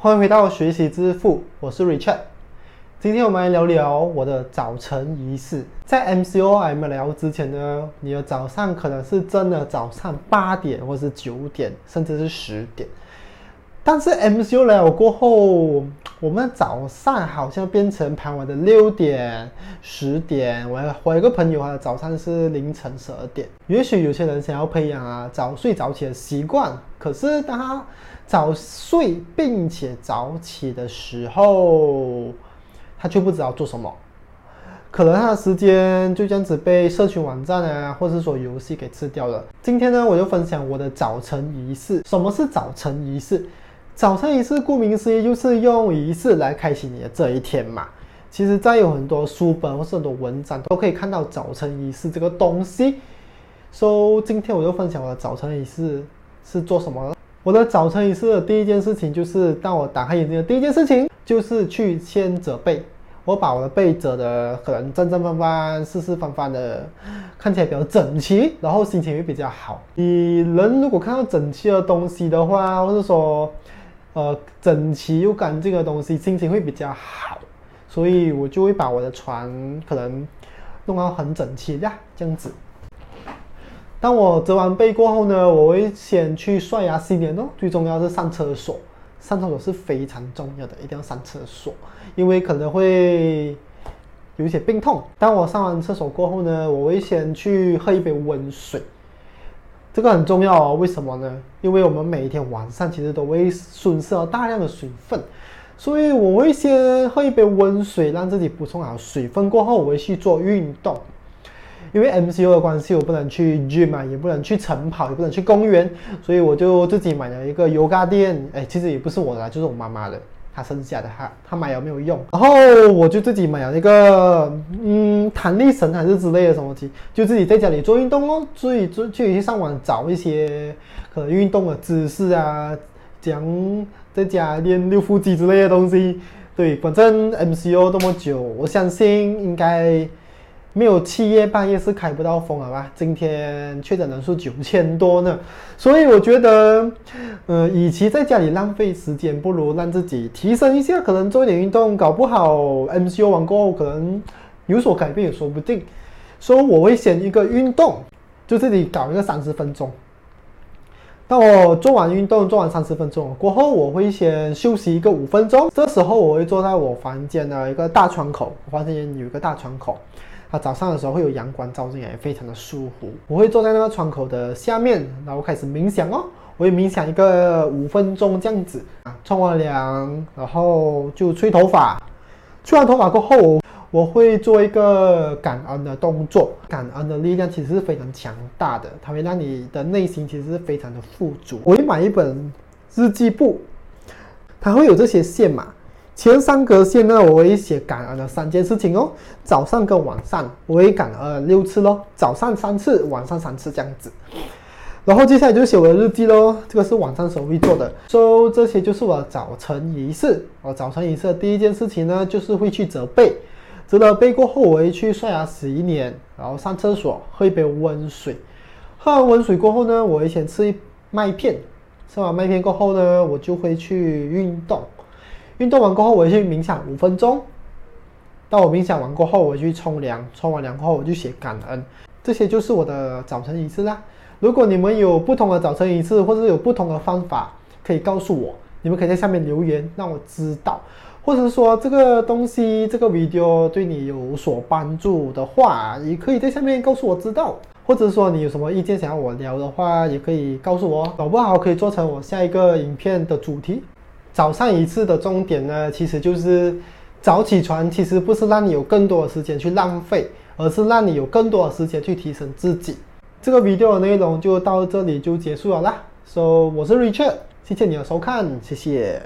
欢迎回到学习之父，我是 Richard。今天我们来聊聊我的早晨仪式。在 MCO 还没聊之前呢，你的早上可能是真的早上八点，或是九点，甚至是十点。但是 MCO 来了过后，我们早上好像变成傍晚的六点、十点。我我有个朋友啊，早上是凌晨十二点。也许有些人想要培养啊早睡早起的习惯，可是当他早睡并且早起的时候，他却不知道做什么。可能他的时间就这样子被社群网站啊，或者说游戏给吃掉了。今天呢，我就分享我的早晨仪式。什么是早晨仪式？早晨仪式顾名思义就是用仪式来开启你的这一天嘛。其实，在有很多书本或是很多文章都可以看到早晨仪式这个东西。所以今天我就分享我的早晨仪式是做什么。我的早晨仪式的第一件事情就是，当我打开眼睛的第一件事情就是去先折被。我把我的被折的可能正正方方、四四方方的，看起来比较整齐，然后心情会比较好。你人如果看到整齐的东西的话，或者说。呃，整齐又干净的东西，心情会比较好，所以我就会把我的床可能弄到很整齐呀，这样子。当我折完被过后呢，我会先去刷牙洗脸哦，最重要是上厕所，上厕所是非常重要的，一定要上厕所，因为可能会有一些病痛。当我上完厕所过后呢，我会先去喝一杯温水。这个很重要哦，为什么呢？因为我们每一天晚上其实都会损失了大量的水分，所以我会先喝一杯温水，让自己补充好水分。过后我会去做运动，因为 MCO 的关系，我不能去 gym 嘛，也不能去晨跑，也不能去公园，所以我就自己买了一个 yoga 垫。哎，其实也不是我的，就是我妈妈的。他剩下的他他买有没有用，然后我就自己买了一个嗯弹力绳还是之类的什么东西，就自己在家里做运动哦，自己自己去上网找一些可能运动的姿势啊，讲在家练六腹肌之类的东西。对，反正 MCO 这么久，我相信应该。没有七夜半夜是开不到风了吧？今天确诊人数九千多呢，所以我觉得，呃，与其在家里浪费时间，不如让自己提升一下，可能做一点运动，搞不好 MCO 完过后可能有所改变也说不定。所以我会选一个运动，就自己搞一个三十分钟。当我做完运动，做完三十分钟过后，我会先休息一个五分钟。这时候我会坐在我房间的一个大窗口，我房间有一个大窗口。它早上的时候会有阳光照进来，非常的舒服。我会坐在那个窗口的下面，然后开始冥想哦。我会冥想一个五分钟这样子啊，冲完凉，然后就吹头发。吹完头发过后，我会做一个感恩的动作。感恩的力量其实是非常强大的，它会让你的内心其实是非常的富足。我会买一本日记簿，它会有这些线嘛。前三格线呢，我会写感恩的三件事情哦。早上跟晚上，我会感恩六次咯，早上三次，晚上三次这样子。然后接下来就写我的日记喽，这个是晚上时候会做的。所以这些就是我的早晨仪式。我早晨仪式的第一件事情呢，就是会去折被。折了被过后，我会去刷牙洗脸，然后上厕所，喝一杯温水。喝完温水过后呢，我会先吃一麦片。吃完麦片过后呢，我就会去运动。运动完过后，我去冥想五分钟。到我冥想完过后，我去冲凉。冲完凉过后，我就写感恩。这些就是我的早晨仪式啦。如果你们有不同的早晨仪式，或者有不同的方法，可以告诉我。你们可以在下面留言，让我知道。或者说这个东西，这个 video 对你有所帮助的话，也可以在下面告诉我知道。或者说你有什么意见想要我聊的话，也可以告诉我，搞不好可以做成我下一个影片的主题。早上一次的重点呢，其实就是早起床，其实不是让你有更多的时间去浪费，而是让你有更多的时间去提升自己。这个 video 的内容就到这里就结束了啦。So 我是 Richard，谢谢你的收看，谢谢。